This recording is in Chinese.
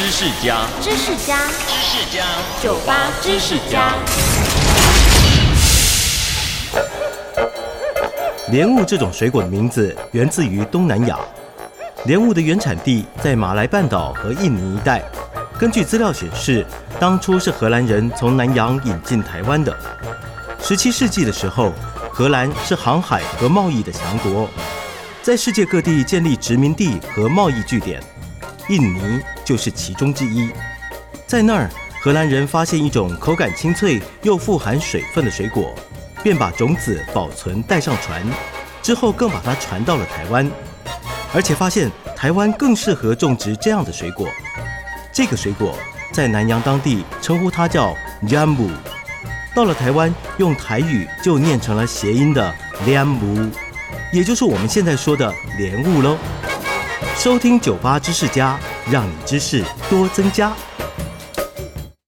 知识家，知识家，知识家，酒吧知识家。莲雾这种水果的名字源自于东南亚，莲雾的原产地在马来半岛和印尼一带。根据资料显示，当初是荷兰人从南洋引进台湾的。十七世纪的时候，荷兰是航海和贸易的强国，在世界各地建立殖民地和贸易据点，印尼就是其中之一。在那儿，荷兰人发现一种口感清脆又富含水分的水果。便把种子保存带上船，之后更把它传到了台湾，而且发现台湾更适合种植这样的水果。这个水果在南洋当地称呼它叫 jambu，到了台湾用台语就念成了谐音的 lianbu，也就是我们现在说的莲雾喽。收听酒吧知识家，让你知识多增加。